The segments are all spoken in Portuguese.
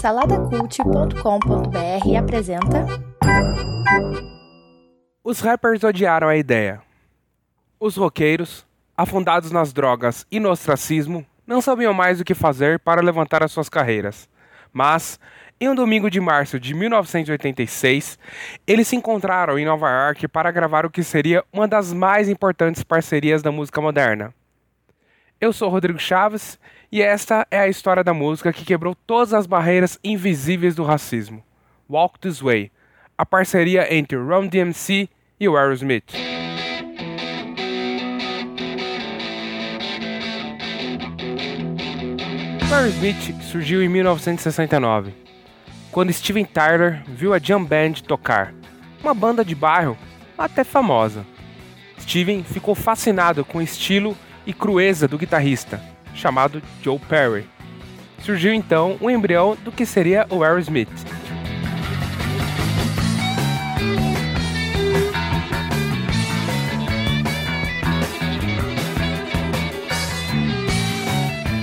Saladacult.com.br apresenta. Os rappers odiaram a ideia. Os roqueiros, afundados nas drogas e no ostracismo, não sabiam mais o que fazer para levantar as suas carreiras. Mas, em um domingo de março de 1986, eles se encontraram em Nova York para gravar o que seria uma das mais importantes parcerias da música moderna. Eu sou Rodrigo Chaves e esta é a história da música que quebrou todas as barreiras invisíveis do racismo. Walk This Way, a parceria entre Run DMC e o Aerosmith. O Aerosmith surgiu em 1969 quando Steven Tyler viu a Jam Band tocar, uma banda de bairro até famosa. Steven ficou fascinado com o estilo e crueza do guitarrista, chamado Joe Perry. Surgiu então um embrião do que seria o Aerosmith.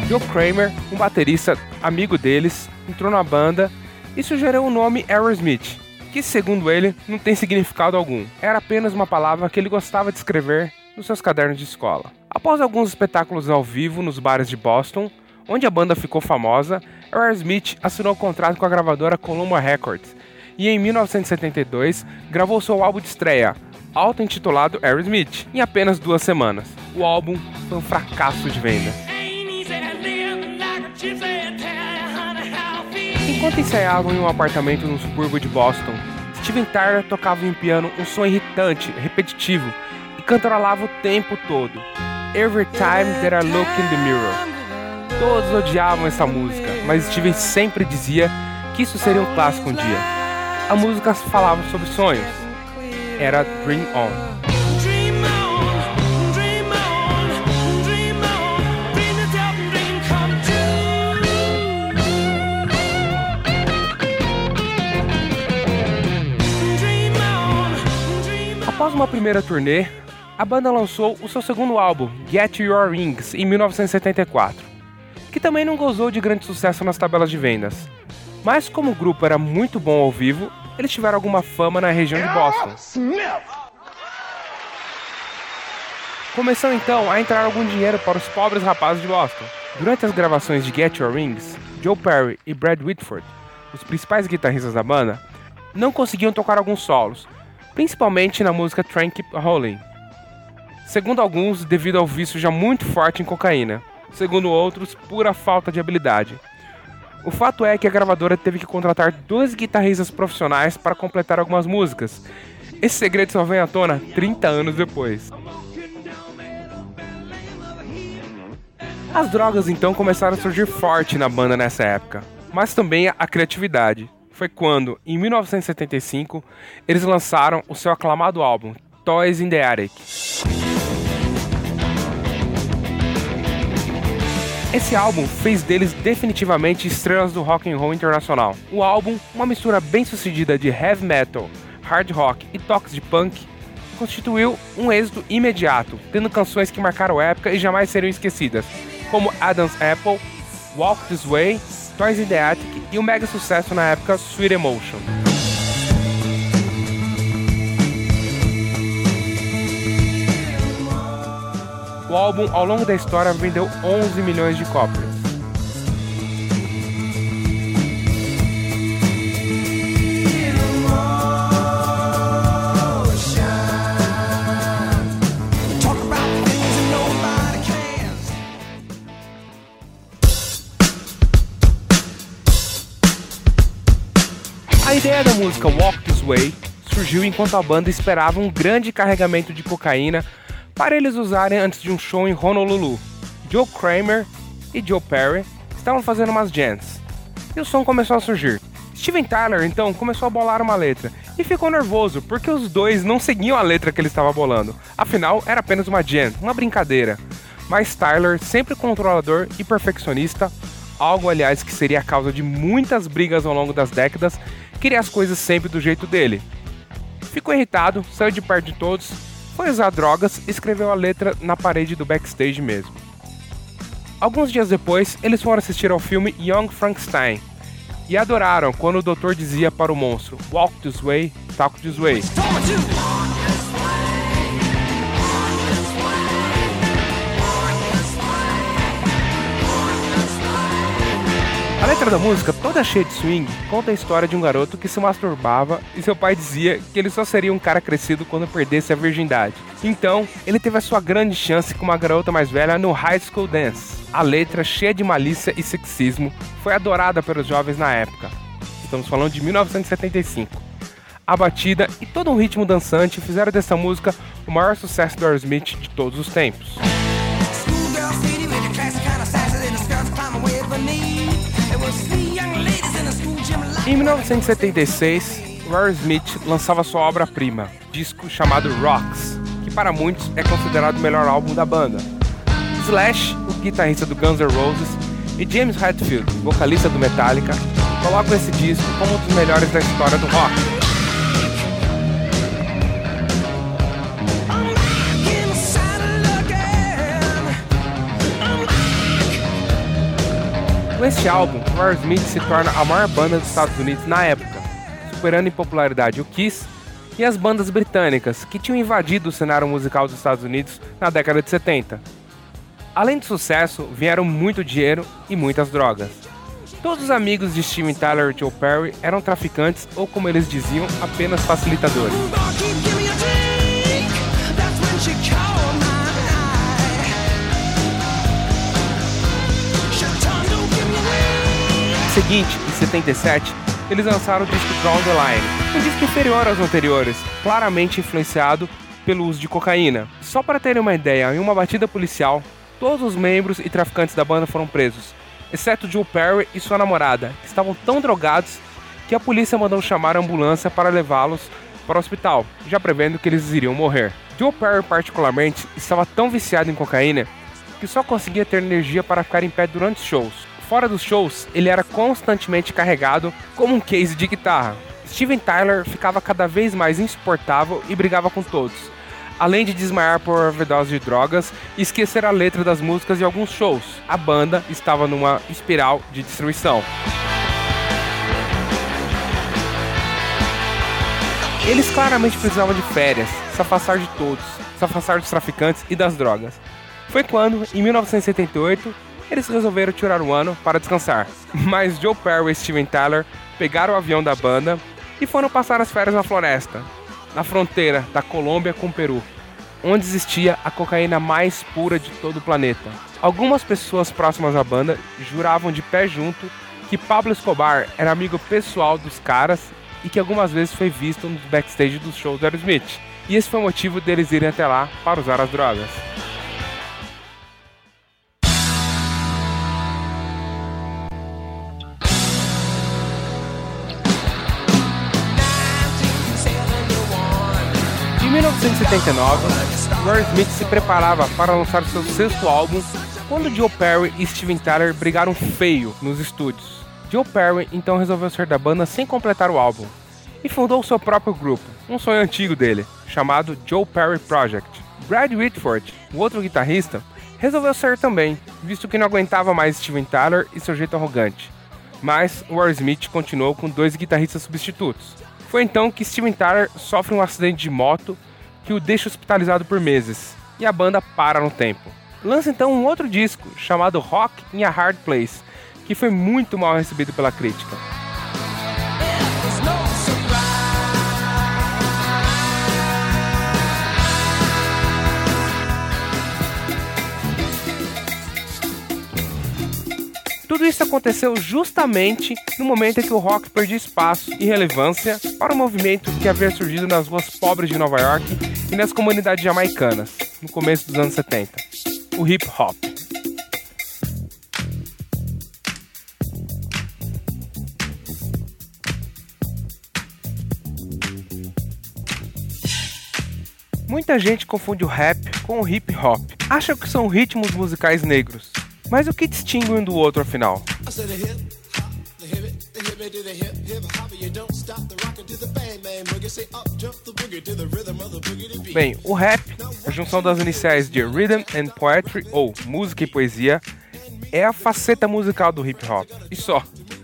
Joe Kramer, um baterista amigo deles, entrou na banda e sugeriu o nome Aerosmith, que, segundo ele, não tem significado algum. Era apenas uma palavra que ele gostava de escrever nos seus cadernos de escola. Após alguns espetáculos ao vivo nos bares de Boston, onde a banda ficou famosa, Aerosmith assinou um contrato com a gravadora Columbia Records e em 1972 gravou seu álbum de estreia, auto-intitulado Aerosmith, em apenas duas semanas. O álbum foi um fracasso de venda. Enquanto ensaiavam em um apartamento no subúrbio de Boston, Steven Tyler tocava em piano um som irritante, repetitivo cantarolava o tempo todo. Every time that I look in the mirror. Todos odiavam essa música, mas Steven sempre dizia que isso seria um clássico um dia. A música falava sobre sonhos. Era Dream On. Após uma primeira turnê, a banda lançou o seu segundo álbum, Get Your Rings, em 1974, que também não gozou de grande sucesso nas tabelas de vendas. Mas como o grupo era muito bom ao vivo, eles tiveram alguma fama na região de Boston. Começou então a entrar algum dinheiro para os pobres rapazes de Boston. Durante as gravações de Get Your Rings, Joe Perry e Brad Whitford, os principais guitarristas da banda, não conseguiam tocar alguns solos, principalmente na música Train Keep Rolling. Segundo alguns, devido ao vício já muito forte em cocaína, segundo outros, pura falta de habilidade. O fato é que a gravadora teve que contratar dois guitarristas profissionais para completar algumas músicas. Esse segredo só vem à tona 30 anos depois. As drogas então começaram a surgir forte na banda nessa época, mas também a criatividade foi quando, em 1975, eles lançaram o seu aclamado álbum Toys in the Attic. Esse álbum fez deles definitivamente estrelas do rock and roll internacional. O álbum, uma mistura bem sucedida de heavy metal, hard rock e toques de punk, constituiu um êxito imediato, tendo canções que marcaram época e jamais seriam esquecidas, como Adam's Apple, Walk This Way, Toys in the Attic e o mega sucesso na época Sweet Emotion. O álbum, ao longo da história, vendeu 11 milhões de cópias. A ideia da música Walk This Way surgiu enquanto a banda esperava um grande carregamento de cocaína para eles usarem antes de um show em Honolulu. Joe Kramer e Joe Perry estavam fazendo umas jams e o som começou a surgir. Steven Tyler então começou a bolar uma letra e ficou nervoso porque os dois não seguiam a letra que ele estava bolando. Afinal, era apenas uma jam, uma brincadeira. Mas Tyler, sempre controlador e perfeccionista, algo aliás que seria a causa de muitas brigas ao longo das décadas, queria as coisas sempre do jeito dele. Ficou irritado, saiu de perto de todos, foi usar drogas e escreveu a letra na parede do backstage mesmo. Alguns dias depois, eles foram assistir ao filme Young Frankenstein, e adoraram quando o doutor dizia para o monstro: Walk this way, talk this way. A letra da música, toda cheia de swing, conta a história de um garoto que se masturbava e seu pai dizia que ele só seria um cara crescido quando perdesse a virgindade. Então, ele teve a sua grande chance com uma garota mais velha no High School Dance. A letra, cheia de malícia e sexismo, foi adorada pelos jovens na época. Estamos falando de 1975. A batida e todo um ritmo dançante fizeram dessa música o maior sucesso do Aerosmith de todos os tempos. Em 1976, Rory Smith lançava sua obra-prima, disco chamado Rocks, que para muitos é considerado o melhor álbum da banda. Slash, o guitarrista do Guns N' Roses, e James Hetfield, vocalista do Metallica, colocam esse disco como um dos melhores da história do rock. Com este álbum, Smith se torna a maior banda dos Estados Unidos na época, superando em popularidade o Kiss e as bandas britânicas que tinham invadido o cenário musical dos Estados Unidos na década de 70. Além do sucesso, vieram muito dinheiro e muitas drogas. Todos os amigos de Steven Tyler e Joe Perry eram traficantes ou, como eles diziam, apenas facilitadores. Seguinte, em 77, eles lançaram o disco Draw the Line, um disco inferior aos anteriores, claramente influenciado pelo uso de cocaína. Só para terem uma ideia, em uma batida policial, todos os membros e traficantes da banda foram presos, exceto Joe Perry e sua namorada, que estavam tão drogados que a polícia mandou chamar a ambulância para levá-los para o hospital, já prevendo que eles iriam morrer. Joe Perry, particularmente, estava tão viciado em cocaína que só conseguia ter energia para ficar em pé durante os shows. Fora dos shows, ele era constantemente carregado como um case de guitarra. Steven Tyler ficava cada vez mais insuportável e brigava com todos, além de desmaiar por overdose de drogas e esquecer a letra das músicas de alguns shows. A banda estava numa espiral de destruição. Eles claramente precisavam de férias, se afastar de todos, se afastar dos traficantes e das drogas. Foi quando, em 1978, eles resolveram tirar um ano para descansar. Mas Joe Perry e Steven Tyler pegaram o avião da banda e foram passar as férias na floresta, na fronteira da Colômbia com o Peru, onde existia a cocaína mais pura de todo o planeta. Algumas pessoas próximas à banda juravam de pé junto que Pablo Escobar era amigo pessoal dos caras e que algumas vezes foi visto nos backstage dos shows do Aerosmith. E esse foi o motivo deles irem até lá para usar as drogas. 1979, Roy Smith se preparava para lançar seu sexto álbum quando Joe Perry e Steven Tyler brigaram feio nos estúdios. Joe Perry então resolveu sair da banda sem completar o álbum e fundou seu próprio grupo, um sonho antigo dele, chamado Joe Perry Project. Brad Whitford, o outro guitarrista, resolveu sair também, visto que não aguentava mais Steven Tyler e seu jeito arrogante. Mas War Smith continuou com dois guitarristas substitutos, foi então que Steven Tyler sofre um acidente de moto que o deixa hospitalizado por meses, e a banda para no tempo. Lança então um outro disco chamado Rock in a Hard Place, que foi muito mal recebido pela crítica. Tudo isso aconteceu justamente no momento em que o rock perdia espaço e relevância para o movimento que havia surgido nas ruas pobres de Nova York e nas comunidades jamaicanas, no começo dos anos 70, o hip hop. Muita gente confunde o rap com o hip hop. Acha que são ritmos musicais negros, mas o que distingue um do outro afinal? Bem, o rap, a junção das iniciais de Rhythm and Poetry, ou música e poesia, é a faceta musical do hip hop. E só.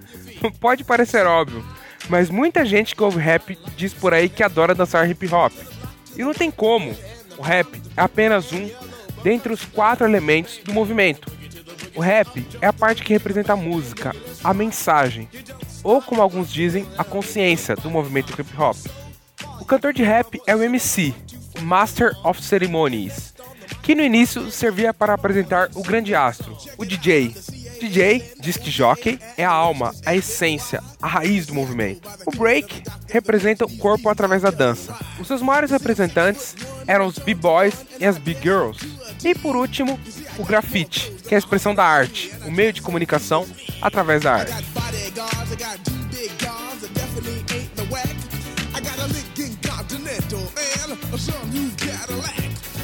Pode parecer óbvio, mas muita gente que ouve rap diz por aí que adora dançar hip hop. E não tem como. O rap é apenas um dentre os quatro elementos do movimento. O rap é a parte que representa a música, a mensagem, ou como alguns dizem, a consciência do movimento hip hop. O cantor de rap é o MC, Master of Ceremonies, que no início servia para apresentar o grande astro, o DJ, DJ, que jockey, é a alma, a essência, a raiz do movimento. O break representa o corpo através da dança. Os seus maiores representantes eram os b-boys e as b-girls. E por último, o grafite, que é a expressão da arte, o meio de comunicação através da arte.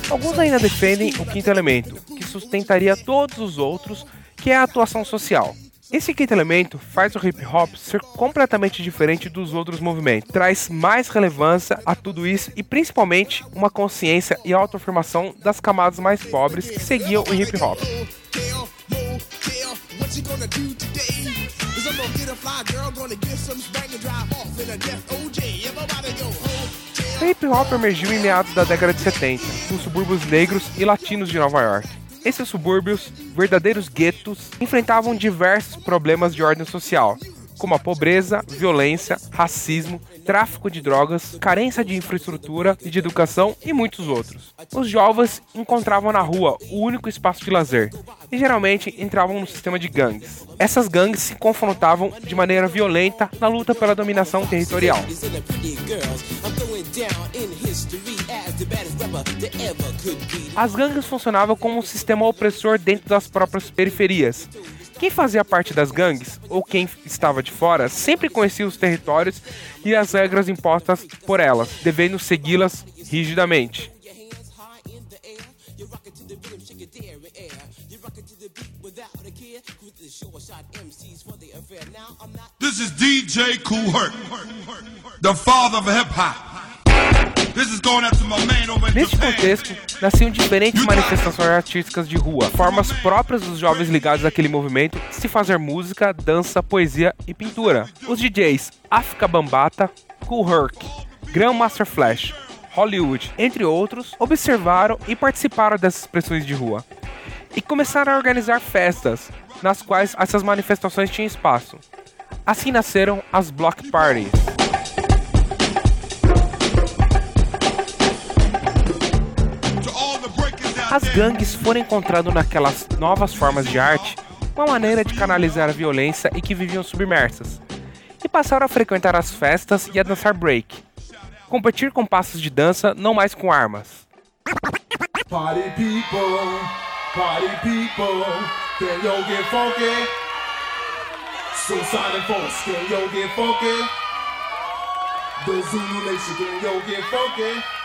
Alguns ainda defendem o quinto elemento, que sustentaria todos os outros que é a atuação social. Esse quinto elemento faz o hip hop ser completamente diferente dos outros movimentos, traz mais relevância a tudo isso e principalmente uma consciência e autoafirmação das camadas mais pobres que seguiam o hip hop. O hip hop emergiu em meados da década de 70, nos subúrbios negros e latinos de Nova York. Esses subúrbios, verdadeiros guetos, enfrentavam diversos problemas de ordem social, como a pobreza, violência, racismo, tráfico de drogas, carência de infraestrutura e de educação e muitos outros. Os jovens encontravam na rua o único espaço de lazer e geralmente entravam no sistema de gangues. Essas gangues se confrontavam de maneira violenta na luta pela dominação territorial. As gangues funcionavam como um sistema opressor dentro das próprias periferias. Quem fazia parte das gangues, ou quem estava de fora, sempre conhecia os territórios e as regras impostas por elas, devendo segui-las rigidamente. This is DJ Herc, the father of hip hop. Neste contexto, nasciam diferentes manifestações artísticas de rua, formas próprias dos jovens ligados àquele movimento de se fazer música, dança, poesia e pintura. Os DJs Africa Bambata, Cool Herc, Grandmaster Flash, Hollywood, entre outros, observaram e participaram dessas expressões de rua. E começaram a organizar festas, nas quais essas manifestações tinham espaço. Assim nasceram as Block Parties. As gangues foram encontrando naquelas novas formas de arte uma maneira de canalizar a violência e que viviam submersas, e passaram a frequentar as festas e a dançar break, competir com passos de dança, não mais com armas. Party people, party people, can you get funky? Can you get funky? The Zulu Nation, can you get funky?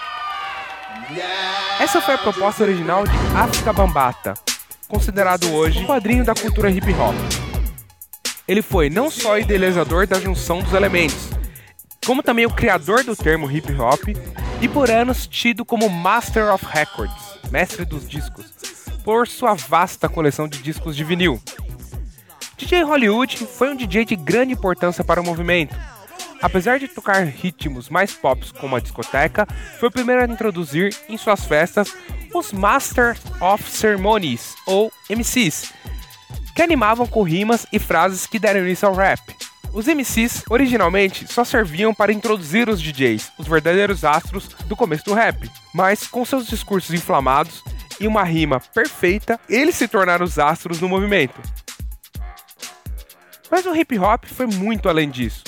Essa foi a proposta original de África Bambata, considerado hoje o padrinho da cultura hip hop. Ele foi não só idealizador da junção dos elementos, como também o criador do termo hip hop e por anos tido como Master of Records, mestre dos discos, por sua vasta coleção de discos de vinil. DJ Hollywood foi um DJ de grande importância para o movimento, Apesar de tocar ritmos mais pop como a discoteca, foi o primeiro a introduzir em suas festas os Masters of Ceremonies, ou MCs, que animavam com rimas e frases que deram início ao rap. Os MCs originalmente só serviam para introduzir os DJs, os verdadeiros astros do começo do rap, mas com seus discursos inflamados e uma rima perfeita, eles se tornaram os astros do movimento. Mas o hip hop foi muito além disso.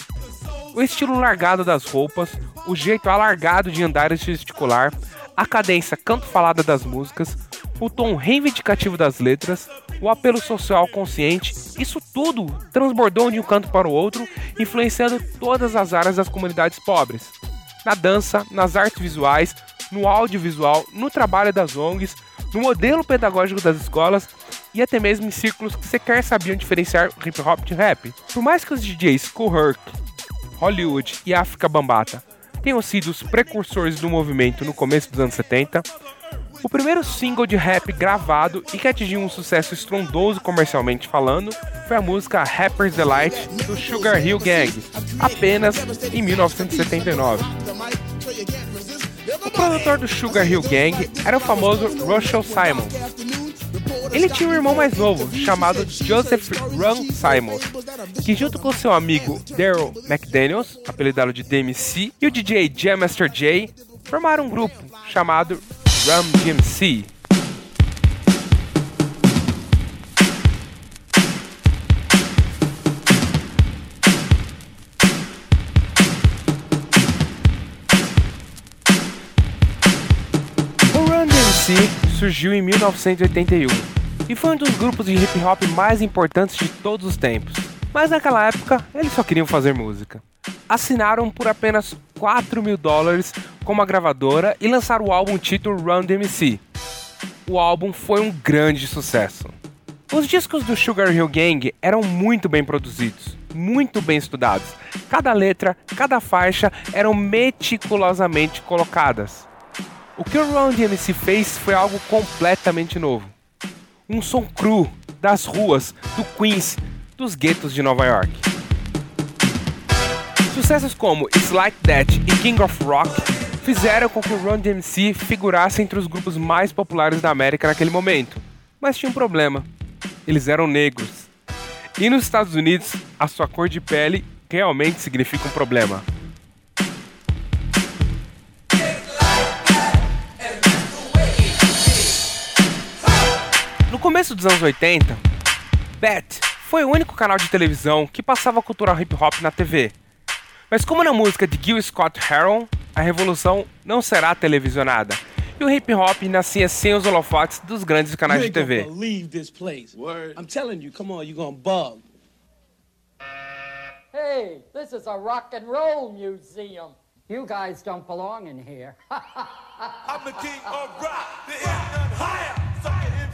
O estilo largado das roupas, o jeito alargado de andar e gesticular, a cadência canto falada das músicas, o tom reivindicativo das letras, o apelo social consciente, isso tudo transbordou de um canto para o outro, influenciando todas as áreas das comunidades pobres. Na dança, nas artes visuais, no audiovisual, no trabalho das ONGs, no modelo pedagógico das escolas e até mesmo em círculos que sequer sabiam diferenciar hip hop de rap. Por mais que os DJs Cool Herc, Hollywood e África Bambata tenham sido os precursores do movimento no começo dos anos 70, O primeiro single de rap gravado e que atingiu um sucesso estrondoso comercialmente falando foi a música Rapper's Delight do Sugar Hill Gang, apenas em 1979. O produtor do Sugar Hill Gang era o famoso Russell Simons. Ele tinha um irmão mais novo, chamado Joseph Run Simons, que junto com seu amigo Daryl McDaniels, apelidado de DMC, e o DJ Jam Master J, formaram um grupo chamado Run DMC surgiu em 1981 e foi um dos grupos de hip hop mais importantes de todos os tempos. Mas naquela época, eles só queriam fazer música. Assinaram por apenas 4 mil dólares com uma gravadora e lançaram o álbum título Run DMC. O álbum foi um grande sucesso. Os discos do Sugar Hill Gang eram muito bem produzidos, muito bem estudados. Cada letra, cada faixa eram meticulosamente colocadas. O que o Run DMC fez foi algo completamente novo. Um som cru das ruas, do Queens, dos guetos de Nova York. Sucessos como It's Like That e King of Rock fizeram com que o Run DMC figurasse entre os grupos mais populares da América naquele momento. Mas tinha um problema: eles eram negros. E nos Estados Unidos, a sua cor de pele realmente significa um problema. No começo dos anos 80, Bet foi o único canal de televisão que passava cultural hip hop na TV. Mas como na música de Gil Scott Heron, a revolução não será televisionada. E o hip hop nascia sem os holofotes dos grandes canais de TV. Hey, this is a rock and roll museum. You guys don't belong in here.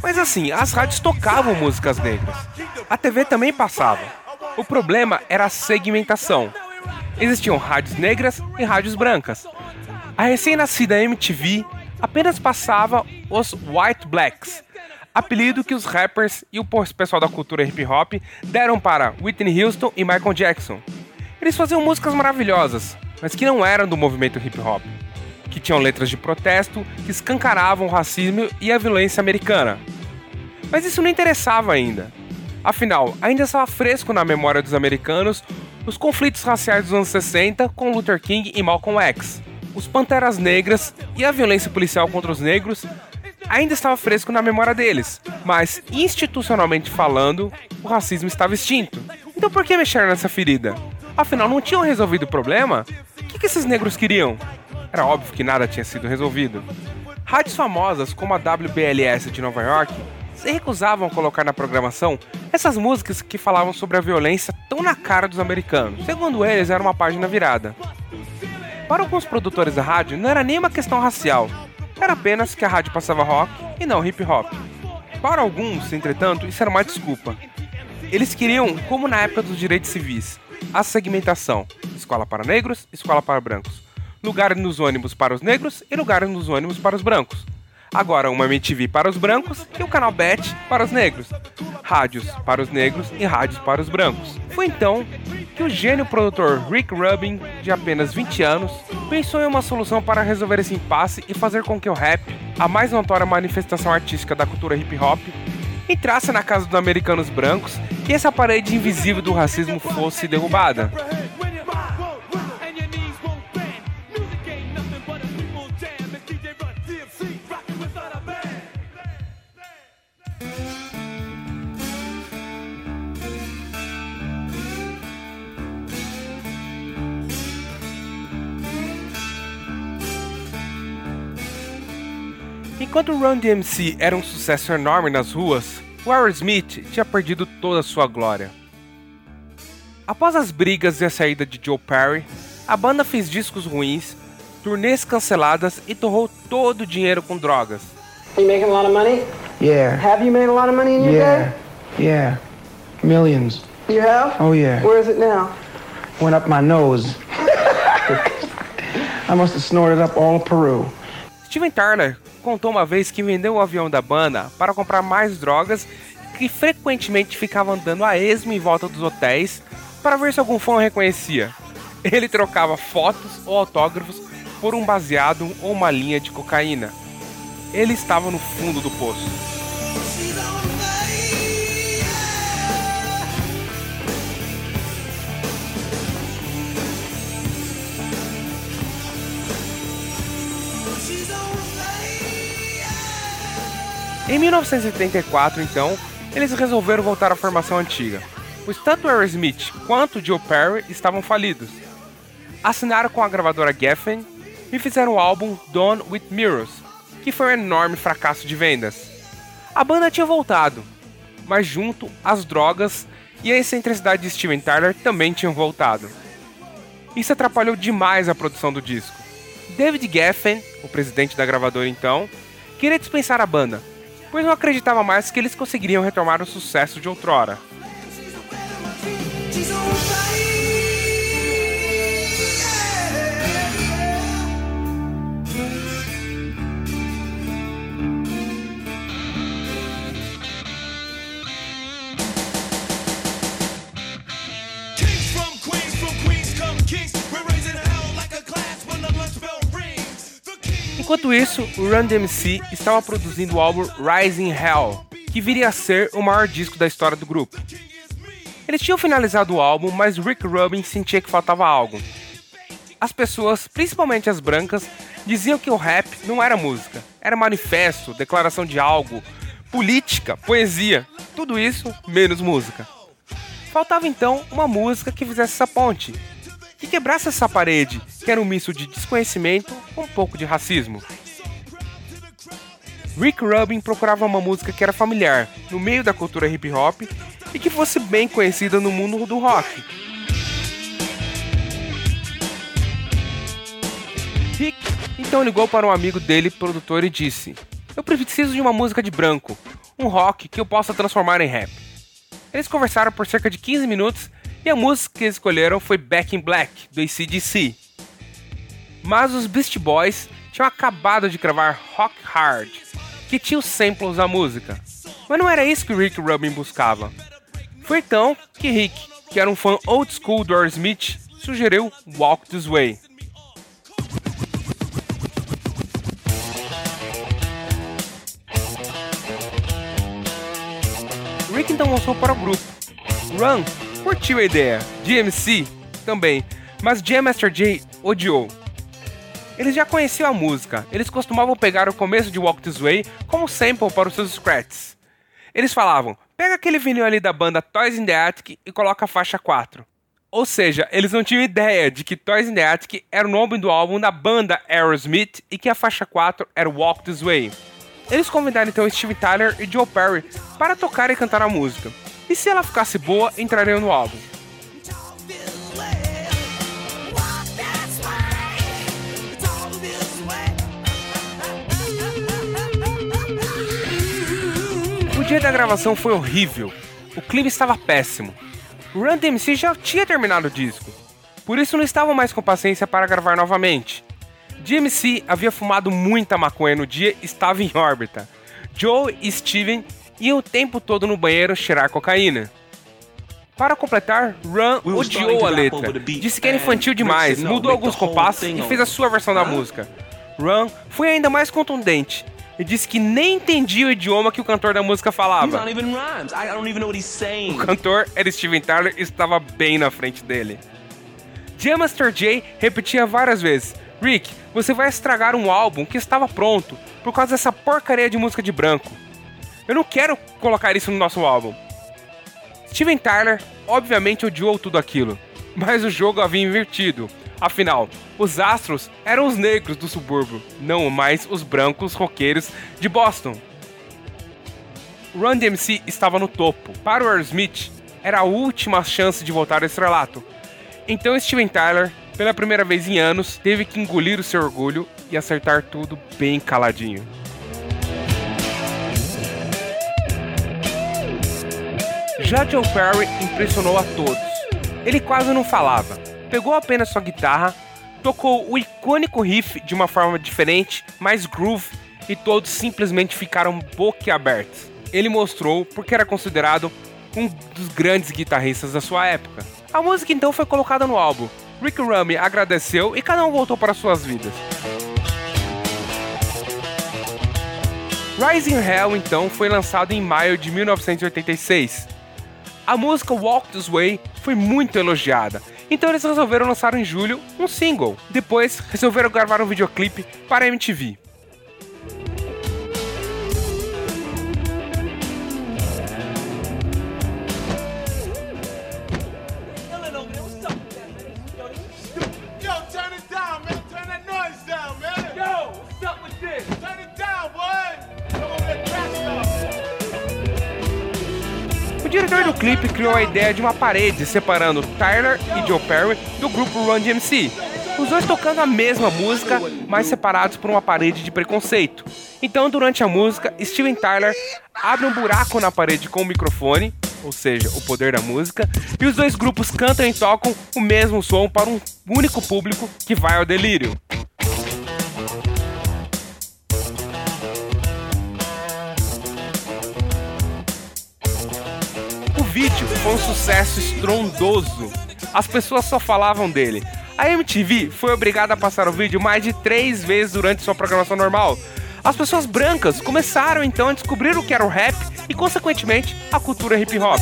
Mas assim, as rádios tocavam músicas negras. A TV também passava. O problema era a segmentação. Existiam rádios negras e rádios brancas. A recém-nascida MTV apenas passava os White Blacks, apelido que os rappers e o pessoal da cultura hip hop deram para Whitney Houston e Michael Jackson. Eles faziam músicas maravilhosas, mas que não eram do movimento hip hop, que tinham letras de protesto que escancaravam o racismo e a violência americana. Mas isso não interessava ainda. Afinal, ainda estava fresco na memória dos americanos os conflitos raciais dos anos 60 com Luther King e Malcolm X. Os Panteras Negras e a violência policial contra os negros ainda estava fresco na memória deles, mas institucionalmente falando, o racismo estava extinto. Então por que mexer nessa ferida? Afinal, não tinham resolvido o problema? O que, que esses negros queriam? Era óbvio que nada tinha sido resolvido. Rádios famosas como a WBLS de Nova York se recusavam a colocar na programação essas músicas que falavam sobre a violência tão na cara dos americanos. Segundo eles, era uma página virada. Para alguns produtores da rádio, não era nem uma questão racial, era apenas que a rádio passava rock e não hip hop. Para alguns, entretanto, isso era uma desculpa. Eles queriam, como na época dos direitos civis, a segmentação: escola para negros, escola para brancos, lugar nos ônibus para os negros e lugar nos ônibus para os brancos. Agora uma MTV para os brancos e o canal Bet para os negros. Rádios para os negros e rádios para os brancos. Foi então que o gênio produtor Rick Rubin, de apenas 20 anos, pensou em uma solução para resolver esse impasse e fazer com que o rap, a mais notória manifestação artística da cultura hip hop, entrasse na casa dos americanos brancos e essa parede invisível do racismo fosse derrubada. Enquanto o Run DMC era um sucesso enorme nas ruas, o Aerosmith tinha perdido toda a sua glória. Após as brigas e a saída de Joe Perry, a banda fez discos ruins, turnês canceladas e torrou todo o dinheiro com drogas. You making a lot of money? Yeah. Have you made a lot of money in your Yeah. day? Yeah. Millions. You have? Oh, yeah. Where is it now? Went up my nose. I must have snorted up all of Peru. Steven Tyler contou uma vez que vendeu o avião da banda para comprar mais drogas que frequentemente ficava andando a esmo em volta dos hotéis para ver se algum fã o reconhecia. Ele trocava fotos ou autógrafos por um baseado ou uma linha de cocaína. Ele estava no fundo do poço. Em 1974, então, eles resolveram voltar à formação antiga, pois tanto Aerosmith quanto Joe Perry estavam falidos. Assinaram com a gravadora Geffen e fizeram o álbum Dawn with Mirrors, que foi um enorme fracasso de vendas. A banda tinha voltado, mas junto as drogas e a excentricidade de Steven Tyler também tinham voltado. Isso atrapalhou demais a produção do disco. David Geffen, o presidente da gravadora então, queria dispensar a banda, pois não acreditava mais que eles conseguiriam retomar o sucesso de outrora. Enquanto isso, o Run DMC estava produzindo o álbum Rising Hell, que viria a ser o maior disco da história do grupo. Eles tinham finalizado o álbum, mas Rick Rubin sentia que faltava algo. As pessoas, principalmente as brancas, diziam que o rap não era música, era manifesto, declaração de algo, política, poesia, tudo isso menos música. Faltava então uma música que fizesse essa ponte, que quebrasse essa parede, que era um misto de desconhecimento com um pouco de racismo. Rick Rubin procurava uma música que era familiar, no meio da cultura hip hop e que fosse bem conhecida no mundo do rock. Rick então ligou para um amigo dele, produtor, e disse: Eu preciso de uma música de branco, um rock que eu possa transformar em rap. Eles conversaram por cerca de 15 minutos e a música que escolheram foi Back in Black, do ACDC. Mas os Beast Boys tinham acabado de gravar Rock Hard, que tinha os samples da música. Mas não era isso que Rick Rubin buscava. Foi então que Rick, que era um fã old school do Aerosmith, sugeriu Walk This Way. Rick então lançou para o grupo. Run curtiu a ideia. DMC também, mas Jam Master Jay odiou. Eles já conheciam a música, eles costumavam pegar o começo de Walk This Way como sample para os seus scratches. Eles falavam, pega aquele vinil ali da banda Toys in the Attic e coloca a faixa 4. Ou seja, eles não tinham ideia de que Toys in the Attic era o nome do álbum da banda Aerosmith e que a faixa 4 era Walk This Way. Eles convidaram então Steve Tyler e Joe Perry para tocar e cantar a música. E se ela ficasse boa, entrariam no álbum. O dia da gravação foi horrível. O clima estava péssimo. Run DMC já tinha terminado o disco. Por isso não estavam mais com paciência para gravar novamente. DMC havia fumado muita maconha no dia e estava em órbita. Joe e Steven e o tempo todo no banheiro cheirar cocaína. Para completar, Run odiou a letra, disse que era infantil demais, mudou alguns compassos e fez a sua versão da música. Run foi ainda mais contundente e disse que nem entendia o idioma que o cantor da música falava. O cantor era Steven Tyler e estava bem na frente dele. Jam Master Jay repetia várias vezes: Rick, você vai estragar um álbum que estava pronto por causa dessa porcaria de música de branco. Eu não quero colocar isso no nosso álbum. Steven Tyler obviamente odiou tudo aquilo, mas o jogo havia invertido. Afinal, os astros eram os negros do subúrbio, não mais os brancos roqueiros de Boston. Run DMC estava no topo. Para o Aerosmith, era a última chance de voltar ao estrelato. Então Steven Tyler, pela primeira vez em anos, teve que engolir o seu orgulho e acertar tudo bem caladinho. Joe Perry impressionou a todos. Ele quase não falava, pegou apenas sua guitarra, tocou o icônico riff de uma forma diferente, mais groove, e todos simplesmente ficaram boquiabertos. Ele mostrou porque era considerado um dos grandes guitarristas da sua época. A música então foi colocada no álbum. Rick Rumi agradeceu e cada um voltou para suas vidas. Rising Hell então foi lançado em maio de 1986. A música Walk This Way foi muito elogiada, então eles resolveram lançar em julho um single. Depois resolveram gravar um videoclipe para a MTV. Diretor do clipe criou a ideia de uma parede separando Tyler e Joe Perry do grupo Run DMC. Os dois tocando a mesma música, mas separados por uma parede de preconceito. Então, durante a música, Steven Tyler abre um buraco na parede com o microfone, ou seja, o poder da música, e os dois grupos cantam e tocam o mesmo som para um único público que vai ao delírio. Foi um sucesso estrondoso. As pessoas só falavam dele. A MTV foi obrigada a passar o vídeo mais de três vezes durante sua programação normal. As pessoas brancas começaram então a descobrir o que era o rap e, consequentemente, a cultura hip hop.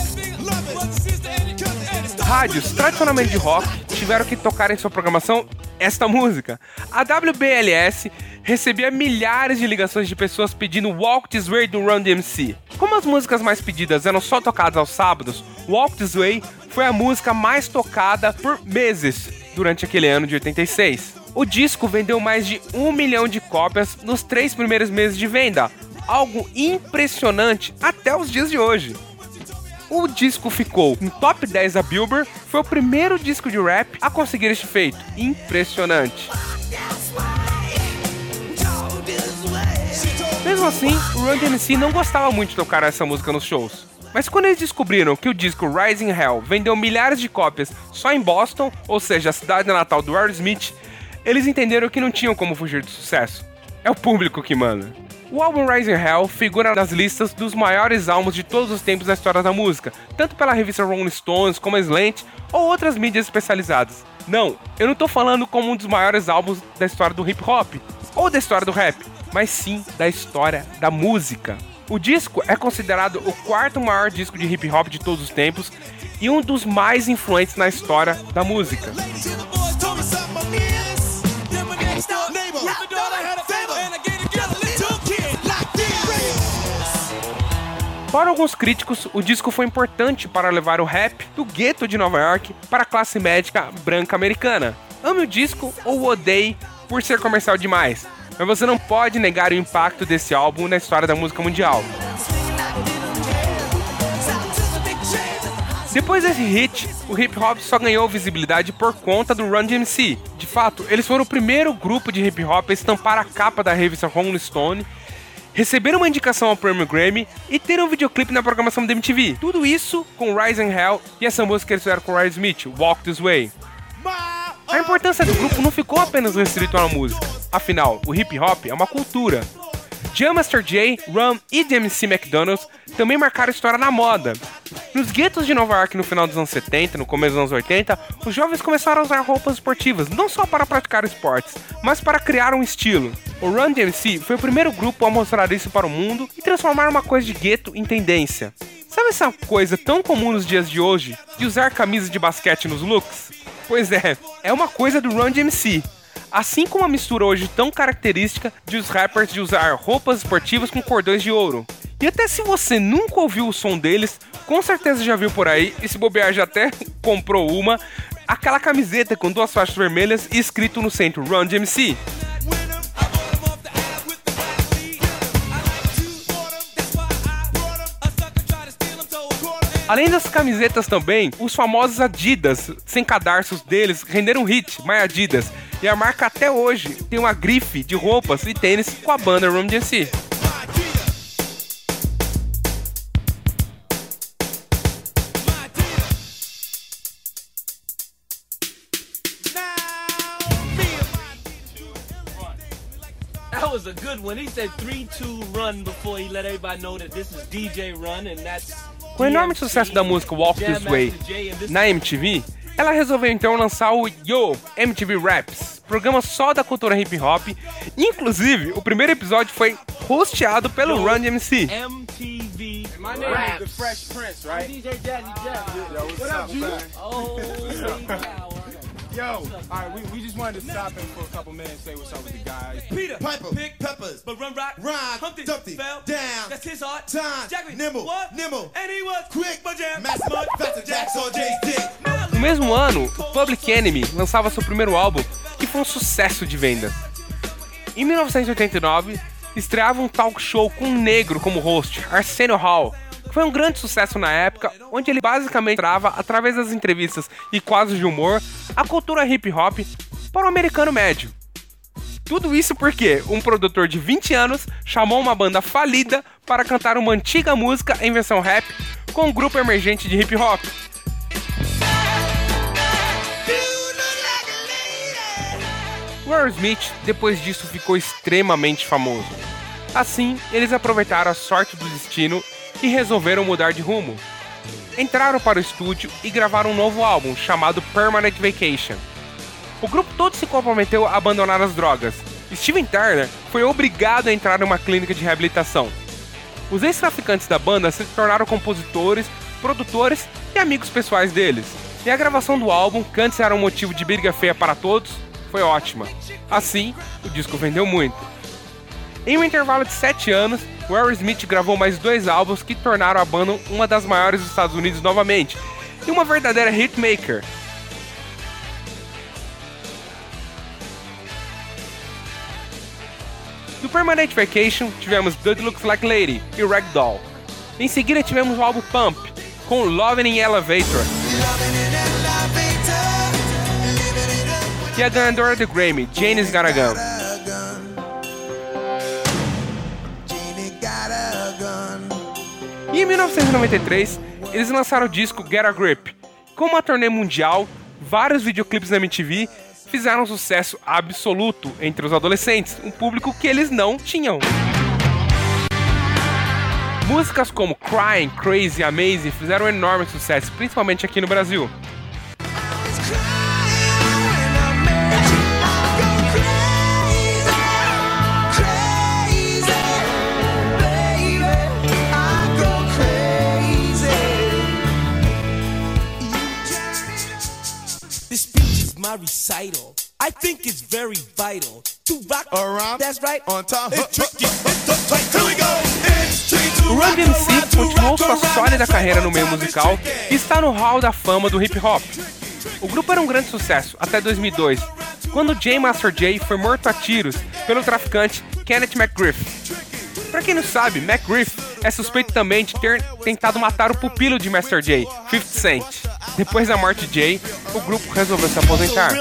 Rádios tradicionalmente de rock tiveram que tocar em sua programação esta música. A WBLS recebia milhares de ligações de pessoas pedindo Walk This Way do Run DMC. Como as músicas mais pedidas eram só tocadas aos sábados, Walk This Way foi a música mais tocada por meses durante aquele ano de 86. O disco vendeu mais de um milhão de cópias nos três primeiros meses de venda, algo impressionante até os dias de hoje. O disco ficou no top 10 da Billboard, foi o primeiro disco de rap a conseguir este feito. Impressionante. Mesmo assim, o Run DMC não gostava muito de tocar essa música nos shows. Mas quando eles descobriram que o disco Rising Hell vendeu milhares de cópias só em Boston, ou seja, a cidade natal do Aerosmith, eles entenderam que não tinham como fugir do sucesso. É o público que manda. O álbum Rising Hell figura nas listas dos maiores álbuns de todos os tempos da história da música, tanto pela revista Rolling Stones como a Slant ou outras mídias especializadas. Não, eu não tô falando como um dos maiores álbuns da história do hip hop ou da história do rap, mas sim da história da música. O disco é considerado o quarto maior disco de hip hop de todos os tempos e um dos mais influentes na história da música. Para alguns críticos, o disco foi importante para levar o rap do gueto de Nova York para a classe médica branca americana. Ame o disco ou odeie por ser comercial demais, mas você não pode negar o impacto desse álbum na história da música mundial. Depois desse hit, o hip hop só ganhou visibilidade por conta do Run DMC. De fato, eles foram o primeiro grupo de hip hop a estampar a capa da revista Rolling Stone receberam uma indicação ao Prêmio Grammy e ter um videoclipe na programação da MTV. Tudo isso com Rise and Hell e essa música que eles fizeram com Ryan Smith, Walk This Way. A importância do grupo não ficou apenas restrito à música. Afinal, o hip hop é uma cultura. Jam Master Jay, Rum e DMC McDonald's também marcaram história na moda. Nos guetos de Nova York no final dos anos 70 no começo dos anos 80, os jovens começaram a usar roupas esportivas, não só para praticar esportes, mas para criar um estilo. O Run DMC foi o primeiro grupo a mostrar isso para o mundo e transformar uma coisa de gueto em tendência. Sabe essa coisa tão comum nos dias de hoje, de usar camisas de basquete nos looks? Pois é, é uma coisa do Run DMC. Assim como a mistura hoje tão característica de os rappers de usar roupas esportivas com cordões de ouro. E até se você nunca ouviu o som deles, com certeza já viu por aí, e se bobear já até comprou uma, aquela camiseta com duas faixas vermelhas e escrito no centro Run DMC. Além das camisetas também, os famosos Adidas, sem cadarços deles, renderam hit, My Adidas. E a marca até hoje tem uma grife de roupas e tênis com a banda Run DMC. Was a good one. He said 3-2 run before he let everybody know that this is DJ Run and that's Com o enorme sucesso da música Walk This Way na MTV, ela resolveu então lançar o Yo MTV Raps, programa só da cultura hip hop. Inclusive, o primeiro episódio foi hosteado pelo Run DMC. MTV My name Raps. is the Fresh Prince, right? DJ Jazzy Jeff. Yo, what's up, man? Holy cow. Yo, all right, we, we just wanted to stop in for a couple minutes, say what's up with the guys. Peter, Piper, pick peppers, But Run Rock, rhyme, Humpty, Dumpty, fell down, That's his heart. time, Jackman, nimble, what? nimble, And he was quick, but jam, mass mud, faster jacks on Jay's dick. No mesmo ano, o Public Enemy lançava seu primeiro álbum, que foi um sucesso de vendas. Em 1989, estreava um talk show com um negro como host, Arsenio Hall, foi um grande sucesso na época, onde ele basicamente trava, através das entrevistas e quadros de humor, a cultura hip hop para o americano médio. Tudo isso porque um produtor de 20 anos chamou uma banda falida para cantar uma antiga música em versão rap com um grupo emergente de hip hop. O Aerosmith, depois disso, ficou extremamente famoso. Assim, eles aproveitaram a sorte do destino e resolveram mudar de rumo. Entraram para o estúdio e gravaram um novo álbum chamado Permanent Vacation. O grupo todo se comprometeu a abandonar as drogas. Steven Tyler foi obrigado a entrar em uma clínica de reabilitação. Os ex-traficantes da banda se tornaram compositores, produtores e amigos pessoais deles. E a gravação do álbum, que antes era um motivo de briga feia para todos, foi ótima. Assim, o disco vendeu muito. Em um intervalo de 7 anos, o Aerosmith gravou mais dois álbuns que tornaram a banda uma das maiores dos Estados Unidos novamente, e uma verdadeira hitmaker. Do Permanent Vacation, tivemos Dude Looks Like Lady e Ragdoll. Em seguida tivemos o álbum Pump, com Lovin' in Elevator. E a ganhadora do Grammy, Janis Got em 1993, eles lançaram o disco Get a Grip. Com uma turnê mundial, vários videoclipes na MTV fizeram um sucesso absoluto entre os adolescentes, um público que eles não tinham. Músicas como Crying, Crazy Amazing fizeram um enorme sucesso, principalmente aqui no Brasil. My recital. I think it's very vital to rock Around, That's right. on time. It's tricky. It's the. Here we go. O Run DMC continuou sua sólida carreira no meio musical e está no hall da fama do hip hop. O grupo era um grande sucesso até 2002, quando J Master J foi morto a tiros pelo traficante Kenneth McGriff. Pra quem não sabe, McGriff é suspeito também de ter tentado matar o pupilo de Master J, 50 Cent. Depois da morte de Jay, o grupo resolveu se aposentar.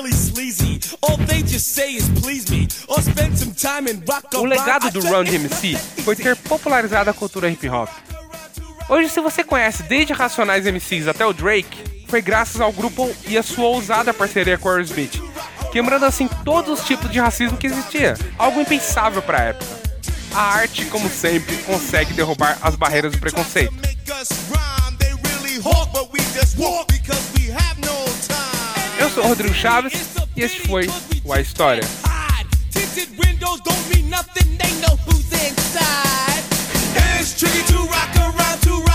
O legado do Run DMC foi ter popularizado a cultura hip hop. Hoje, se você conhece desde Racionais MCs até o Drake, foi graças ao grupo e a sua ousada parceria com o Aerosmith, quebrando assim todos os tipos de racismo que existia, algo impensável pra época. A arte, como sempre, consegue derrubar as barreiras do preconceito. Eu sou Rodrigo Chaves e este foi o A História. it's tricky to rock around, to rock